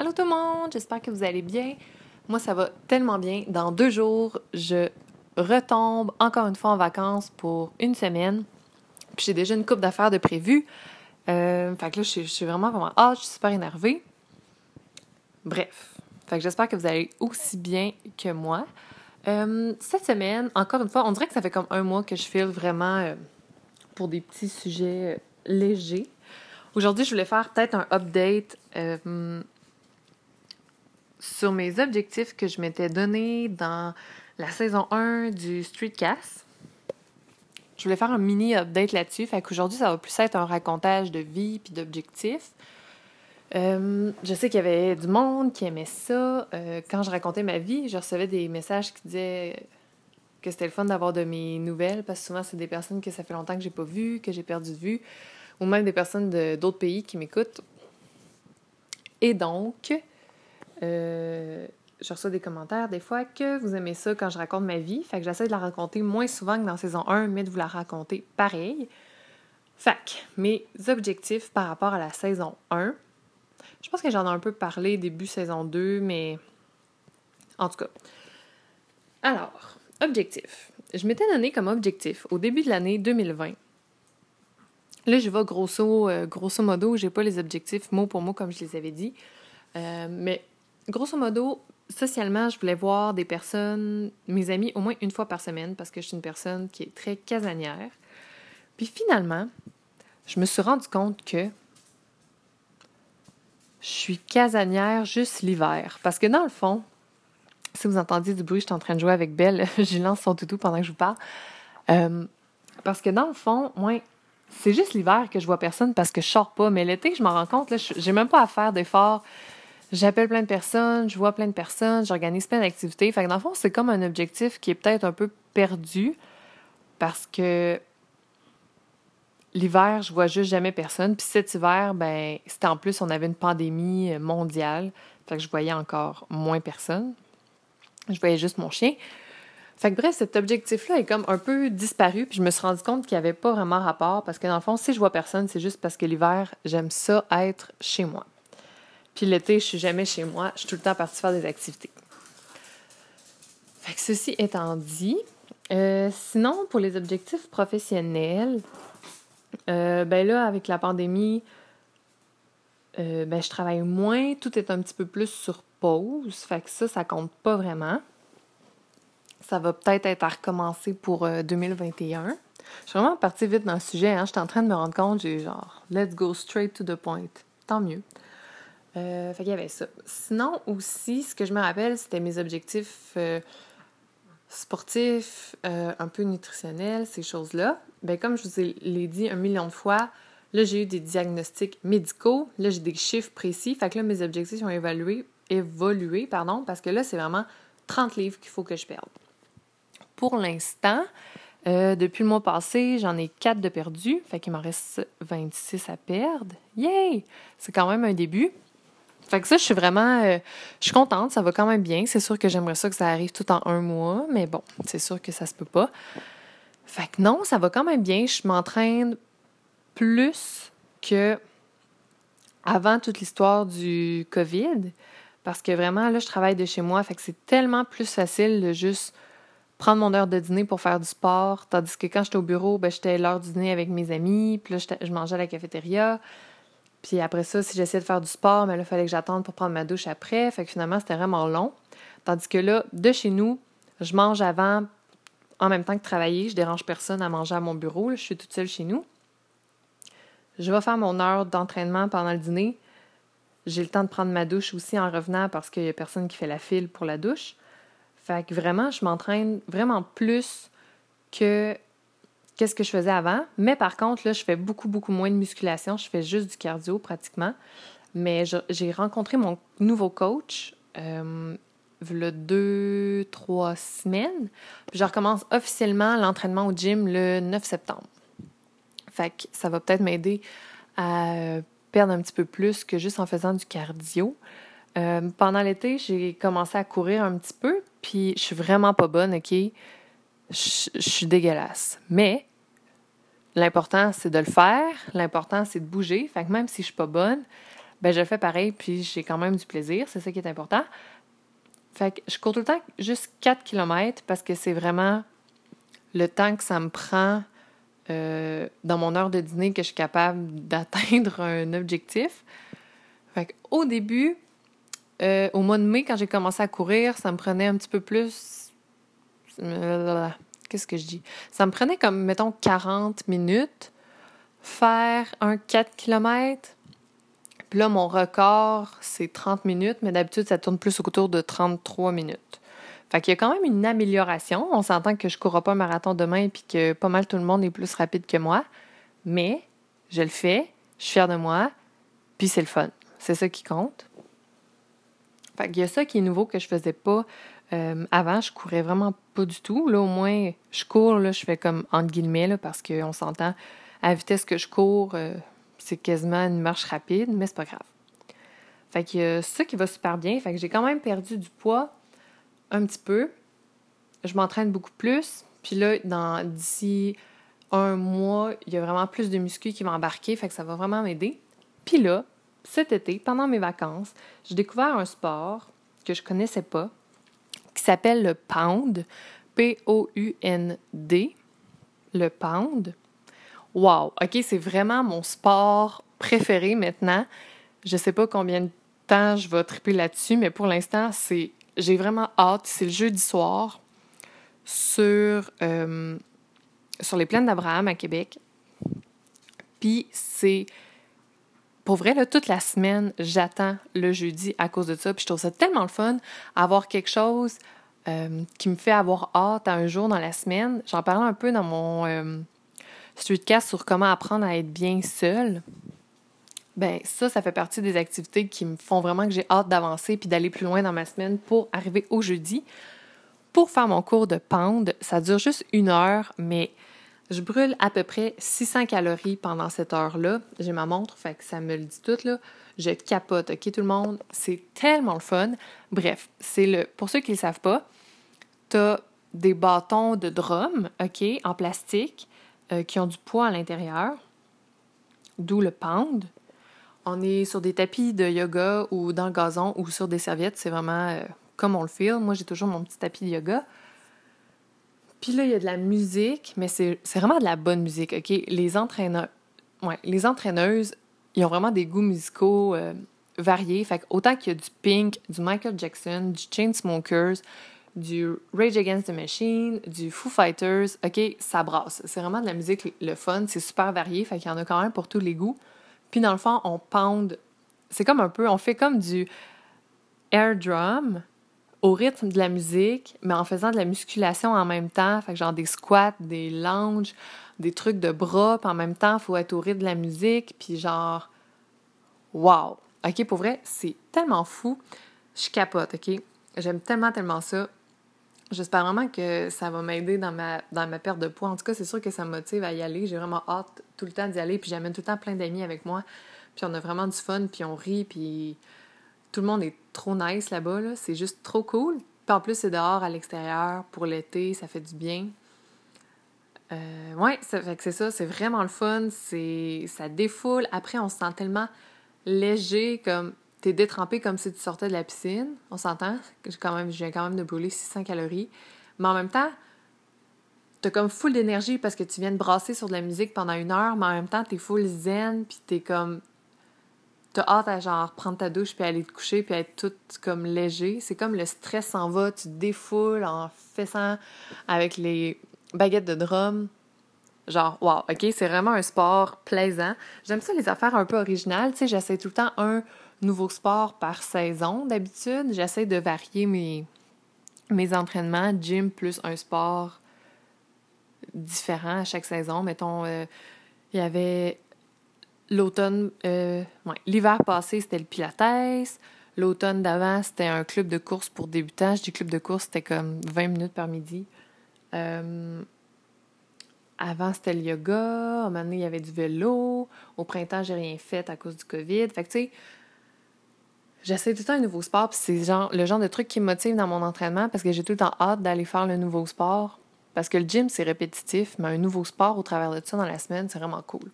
Allô tout le monde, j'espère que vous allez bien. Moi, ça va tellement bien. Dans deux jours, je retombe encore une fois en vacances pour une semaine. Puis j'ai déjà une coupe d'affaires de prévu. Euh, fait que là, je suis, vraiment, vraiment ah, je suis super énervée. Bref. Fait que j'espère que vous allez aussi bien que moi. Euh, cette semaine, encore une fois, on dirait que ça fait comme un mois que je file vraiment euh, pour des petits sujets légers. Aujourd'hui, je voulais faire peut-être un update sur mes objectifs que je m'étais donnés dans la saison 1 du Streetcast. Je voulais faire un mini update là-dessus. Fait qu'aujourd'hui, ça va plus être un racontage de vie puis d'objectifs. Euh, je sais qu'il y avait du monde qui aimait ça. Euh, quand je racontais ma vie, je recevais des messages qui disaient que c'était le fun d'avoir de mes nouvelles parce que souvent, c'est des personnes que ça fait longtemps que j'ai pas vues, que j'ai perdu de vue, ou même des personnes d'autres pays qui m'écoutent. Et donc, euh, je reçois des commentaires des fois que vous aimez ça quand je raconte ma vie. Fait que j'essaie de la raconter moins souvent que dans saison 1, mais de vous la raconter pareil. Que mes objectifs par rapport à la saison 1, je pense que j'en ai un peu parlé début saison 2, mais en tout cas. Alors, objectif. Je m'étais donné comme objectif au début de l'année 2020. Là, je vais grosso, euh, grosso modo, j'ai pas les objectifs mot pour mot comme je les avais dit. Euh, mais grosso modo, socialement, je voulais voir des personnes, mes amis, au moins une fois par semaine parce que je suis une personne qui est très casanière. Puis finalement, je me suis rendu compte que je suis casanière juste l'hiver. Parce que dans le fond, si vous entendiez du bruit, je suis en train de jouer avec Belle, je lance son toutou pendant que je vous parle. Euh, parce que dans le fond, moi, c'est juste l'hiver que je vois personne parce que je sors pas. Mais l'été, je m'en rends compte, là, j'ai même pas à faire d'efforts J'appelle plein de personnes, je vois plein de personnes, j'organise plein d'activités. Fait que dans le fond, c'est comme un objectif qui est peut-être un peu perdu parce que l'hiver, je vois juste jamais personne. Puis cet hiver, ben, c'était en plus, on avait une pandémie mondiale. Fait que je voyais encore moins personne. Je voyais juste mon chien. Fait que bref, cet objectif-là est comme un peu disparu, puis je me suis rendu compte qu'il n'y avait pas vraiment rapport, parce que dans le fond, si je vois personne, c'est juste parce que l'hiver, j'aime ça être chez moi. Puis l'été, je suis jamais chez moi. Je suis tout le temps partie faire des activités. Fait que ceci étant dit, euh, sinon, pour les objectifs professionnels, euh, ben là, avec la pandémie, euh, ben je travaille moins. Tout est un petit peu plus sur pause. Fait que ça, ça compte pas vraiment. Ça va peut-être être à recommencer pour 2021. Je suis vraiment partie vite dans le sujet. Hein. Je suis en train de me rendre compte, j'ai genre, let's go straight to the point. Tant mieux. Euh, fait qu'il ça. Sinon, aussi, ce que je me rappelle, c'était mes objectifs euh, sportifs, euh, un peu nutritionnels, ces choses-là. Ben, comme je vous l'ai dit un million de fois, là, j'ai eu des diagnostics médicaux. Là, j'ai des chiffres précis. Fait que là, mes objectifs ont évolué, évolué pardon, parce que là, c'est vraiment 30 livres qu'il faut que je perde. Pour l'instant, depuis le mois passé, j'en ai 4 de perdus, fait qu'il m'en reste 26 à perdre. Yay! C'est quand même un début. Fait que ça, je suis vraiment. Euh, contente, ça va quand même bien. C'est sûr que j'aimerais ça que ça arrive tout en un mois, mais bon, c'est sûr que ça se peut pas. Fait que non, ça va quand même bien. Je m'entraîne plus que avant toute l'histoire du COVID. Parce que vraiment, là, je travaille de chez moi. Fait que c'est tellement plus facile de juste prendre mon heure de dîner pour faire du sport. Tandis que quand j'étais au bureau, ben, j'étais l'heure du dîner avec mes amis. Puis là, je mangeais à la cafétéria. Puis après ça, si j'essayais de faire du sport, mais là, il fallait que j'attende pour prendre ma douche après. Fait que finalement, c'était vraiment long. Tandis que là, de chez nous, je mange avant, en même temps que travailler. Je dérange personne à manger à mon bureau. je suis toute seule chez nous. Je vais faire mon heure d'entraînement pendant le dîner. J'ai le temps de prendre ma douche aussi en revenant parce qu'il n'y a personne qui fait la file pour la douche. Fait que vraiment, je m'entraîne vraiment plus que qu'est-ce que je faisais avant. Mais par contre, là, je fais beaucoup, beaucoup moins de musculation. Je fais juste du cardio pratiquement. Mais j'ai rencontré mon nouveau coach euh, a deux, trois semaines. Puis je recommence officiellement l'entraînement au gym le 9 septembre. Fait que ça va peut-être m'aider à perdre un petit peu plus que juste en faisant du cardio. Euh, pendant l'été, j'ai commencé à courir un petit peu, puis je suis vraiment pas bonne, OK? Je suis dégueulasse. Mais L'important, c'est de le faire. L'important, c'est de bouger. Fait que même si je suis pas bonne, ben je fais pareil, puis j'ai quand même du plaisir, c'est ça qui est important. Fait que je cours tout le temps juste 4 km parce que c'est vraiment le temps que ça me prend euh, dans mon heure de dîner que je suis capable d'atteindre un objectif. Fait au début, euh, au mois de mai, quand j'ai commencé à courir, ça me prenait un petit peu plus. Qu'est-ce que je dis? Ça me prenait comme, mettons, 40 minutes faire un 4 km. Puis là, mon record, c'est 30 minutes, mais d'habitude, ça tourne plus autour de 33 minutes. Fait qu'il y a quand même une amélioration. On s'entend que je ne courrai pas un marathon demain et que pas mal tout le monde est plus rapide que moi. Mais je le fais, je suis fière de moi, puis c'est le fun. C'est ça qui compte. Fait qu'il y a ça qui est nouveau que je faisais pas euh, avant. Je courais vraiment pas du tout. Là, au moins, je cours, là, je fais comme entre guillemets, parce qu'on s'entend à la vitesse que je cours, euh, c'est quasiment une marche rapide, mais c'est pas grave. Fait que euh, ça qui va super bien. Fait que j'ai quand même perdu du poids un petit peu. Je m'entraîne beaucoup plus. Puis là, dans d'ici un mois, il y a vraiment plus de muscles qui vont embarquer. Fait que ça va vraiment m'aider. Puis là, cet été, pendant mes vacances, j'ai découvert un sport que je connaissais pas qui s'appelle le pound. P-O-U-N-D. Le pound. Wow, OK, c'est vraiment mon sport préféré maintenant. Je sais pas combien de temps je vais triper là-dessus, mais pour l'instant, c'est j'ai vraiment hâte. C'est le jeudi soir sur, euh, sur les plaines d'Abraham à Québec. Puis c'est pour vrai, toute la semaine, j'attends le jeudi à cause de ça. Puis je trouve ça tellement le fun, avoir quelque chose euh, qui me fait avoir hâte à un jour dans la semaine. J'en parlais un peu dans mon, euh, streetcast sur comment apprendre à être bien seul, ben ça, ça fait partie des activités qui me font vraiment que j'ai hâte d'avancer puis d'aller plus loin dans ma semaine pour arriver au jeudi. Pour faire mon cours de pound, ça dure juste une heure, mais je brûle à peu près 600 calories pendant cette heure-là. J'ai ma montre, fait que ça me le dit tout, là. Je capote, OK, tout le monde? C'est tellement le fun. Bref, c'est le... Pour ceux qui ne le savent pas, tu as des bâtons de drum, OK, en plastique, euh, qui ont du poids à l'intérieur, d'où le pound. On est sur des tapis de yoga ou dans le gazon ou sur des serviettes. C'est vraiment euh, comme on le fait. Moi, j'ai toujours mon petit tapis de yoga. Puis là, il y a de la musique, mais c'est vraiment de la bonne musique, OK? Les entraîneurs... Ouais, les entraîneuses, ils ont vraiment des goûts musicaux euh, variés. Fait autant qu'il y a du Pink, du Michael Jackson, du Chainsmokers, du Rage Against the Machine, du Foo Fighters. OK, ça brasse. C'est vraiment de la musique le fun. C'est super varié. Fait qu'il y en a quand même pour tous les goûts. Puis dans le fond, on pound. C'est comme un peu. On fait comme du air drum au rythme de la musique, mais en faisant de la musculation en même temps. Fait genre des squats, des lounges, des trucs de bras. Puis en même temps, il faut être au rythme de la musique. Puis genre. Wow! OK, pour vrai, c'est tellement fou. Je capote, OK? J'aime tellement, tellement ça. J'espère vraiment que ça va m'aider dans ma, dans ma perte de poids. En tout cas, c'est sûr que ça me motive à y aller. J'ai vraiment hâte tout le temps d'y aller. Puis j'amène tout le temps plein d'amis avec moi. Puis on a vraiment du fun, puis on rit, puis tout le monde est trop nice là-bas. Là. C'est juste trop cool. Puis en plus, c'est dehors à l'extérieur pour l'été, ça fait du bien. Euh, ouais, c'est ça, c'est vraiment le fun. C'est, ça défoule. Après, on se sent tellement léger, comme t'es détrempé comme si tu sortais de la piscine, on s'entend, quand même, je viens quand même de brûler 600 calories, mais en même temps, t'as comme full d'énergie parce que tu viens de brasser sur de la musique pendant une heure, mais en même temps, t'es full zen, puis t'es comme... T'as hâte à genre prendre ta douche puis aller te coucher puis être toute comme léger. C'est comme le stress s'en va, tu te défoules en faisant avec les baguettes de drum. Genre, wow, OK, c'est vraiment un sport plaisant. J'aime ça, les affaires un peu originales. Tu sais, j'essaie tout le temps un nouveau sport par saison d'habitude. J'essaie de varier mes, mes entraînements, gym plus un sport différent à chaque saison. Mettons, euh, il y avait l'automne, euh, l'hiver passé, c'était le Pilates. L'automne d'avant, c'était un club de course pour débutants. Je dis club de course, c'était comme 20 minutes par midi. Euh, avant, c'était le yoga. À un moment donné, il y avait du vélo. Au printemps, j'ai rien fait à cause du COVID. Fait que, tu sais, J'essaie tout le temps un nouveau sport, c'est genre, le genre de truc qui me motive dans mon entraînement parce que j'ai tout le temps hâte d'aller faire le nouveau sport. Parce que le gym, c'est répétitif, mais un nouveau sport au travers de ça dans la semaine, c'est vraiment cool.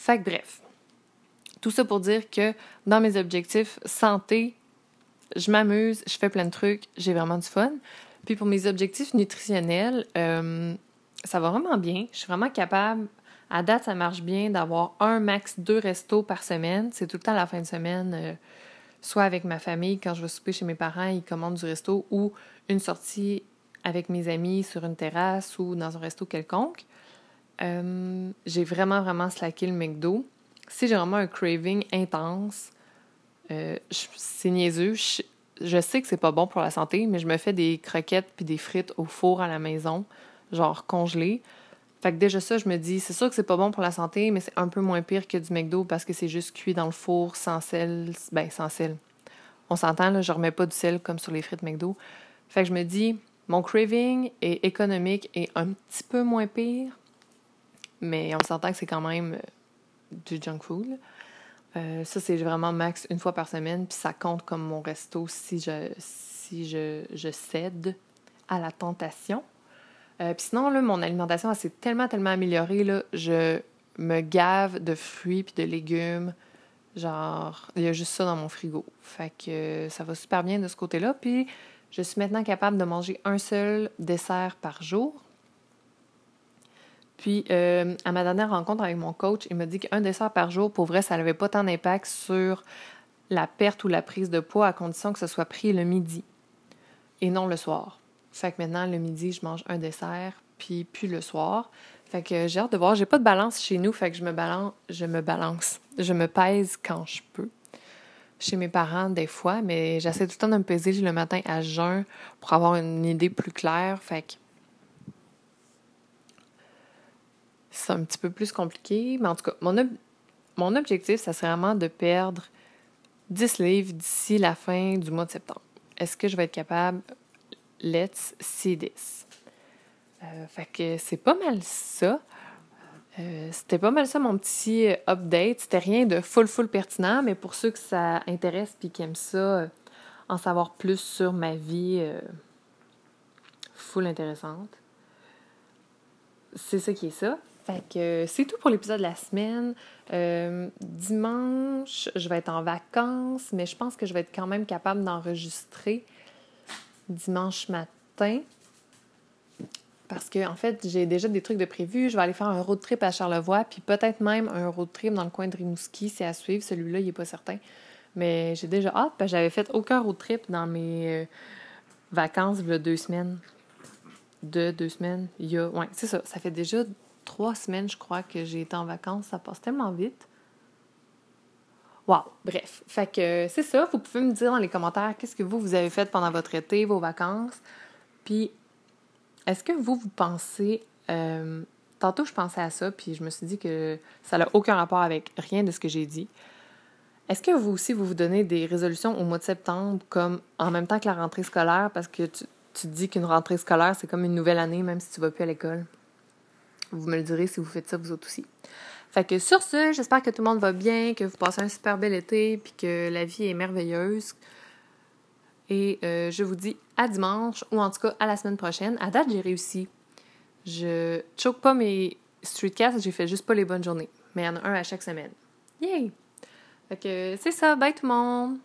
Fait bref, Tout ça pour dire que dans mes objectifs santé, je m'amuse, je fais plein de trucs, j'ai vraiment du fun. Puis pour mes objectifs nutritionnels, euh, ça va vraiment bien. Je suis vraiment capable, à date, ça marche bien, d'avoir un max deux restos par semaine. C'est tout le temps la fin de semaine, euh, soit avec ma famille, quand je vais souper chez mes parents, ils commandent du resto, ou une sortie avec mes amis sur une terrasse ou dans un resto quelconque. Euh, j'ai vraiment, vraiment slacké le McDo. Si j'ai vraiment un craving intense, euh, c'est niaiseux. Je, sais que c'est pas bon pour la santé, mais je me fais des croquettes puis des frites au four à la maison, genre congelées. Fait que déjà ça, je me dis, c'est sûr que c'est pas bon pour la santé, mais c'est un peu moins pire que du McDo parce que c'est juste cuit dans le four sans sel. Ben, sans sel. On s'entend, là, je remets pas du sel comme sur les frites McDo. Fait que je me dis, mon craving est économique et un petit peu moins pire, mais on s'entend que c'est quand même euh, du junk food. Euh, ça, c'est vraiment max une fois par semaine, puis ça compte comme mon resto si je, si je, je cède à la tentation. Euh, puis sinon, là, mon alimentation, s'est tellement, tellement améliorée. Là, je me gave de fruits puis de légumes. Genre, il y a juste ça dans mon frigo. Fait que ça va super bien de ce côté-là. Puis je suis maintenant capable de manger un seul dessert par jour. Puis, euh, à ma dernière rencontre avec mon coach, il m'a dit qu'un dessert par jour, pour vrai, ça n'avait pas tant d'impact sur la perte ou la prise de poids à condition que ce soit pris le midi et non le soir. Fait que maintenant, le midi, je mange un dessert, puis plus le soir. Fait que j'ai hâte de voir. J'ai pas de balance chez nous, fait que je me balance, je me balance. Je me pèse quand je peux. Chez mes parents, des fois, mais j'essaie tout le temps de me peser le matin à jeun pour avoir une idée plus claire. Fait que c'est un petit peu plus compliqué. Mais en tout cas, mon, mon objectif, ça serait vraiment de perdre 10 livres d'ici la fin du mois de septembre. Est-ce que je vais être capable? Let's see this. Euh, fait que c'est pas mal ça. Euh, c'était pas mal ça mon petit update. C'était rien de full full pertinent, mais pour ceux que ça intéresse et qui aiment ça, euh, en savoir plus sur ma vie full intéressante. C'est ça qui est ça. Fait que c'est tout pour l'épisode de la semaine. Euh, dimanche, je vais être en vacances, mais je pense que je vais être quand même capable d'enregistrer dimanche matin. Parce que, en fait, j'ai déjà des trucs de prévu. Je vais aller faire un road trip à Charlevoix, puis peut-être même un road trip dans le coin de Rimouski, c'est à suivre. Celui-là, il n'est pas certain. Mais j'ai déjà hâte, parce que j'avais fait aucun road trip dans mes euh, vacances il y a deux semaines. De deux semaines. Il y a. Ouais, c'est ça. Ça fait déjà trois semaines, je crois, que j'ai été en vacances. Ça passe tellement vite. Wow! Bref. Fait que c'est ça. Vous pouvez me dire dans les commentaires qu'est-ce que vous, vous avez fait pendant votre été, vos vacances. Puis, est-ce que vous, vous pensez. Euh, tantôt, je pensais à ça, puis je me suis dit que ça n'a aucun rapport avec rien de ce que j'ai dit. Est-ce que vous aussi, vous vous donnez des résolutions au mois de septembre, comme en même temps que la rentrée scolaire, parce que tu, tu te dis qu'une rentrée scolaire, c'est comme une nouvelle année, même si tu vas plus à l'école? Vous me le direz si vous faites ça vous autres aussi. Fait que sur ce, j'espère que tout le monde va bien, que vous passez un super bel été, puis que la vie est merveilleuse. Et euh, je vous dis à dimanche, ou en tout cas à la semaine prochaine. À date, j'ai réussi. Je choke pas mes streetcasts, j'ai fait juste pas les bonnes journées. Mais il y en a un à chaque semaine. Yay! Fait que c'est ça, bye tout le monde!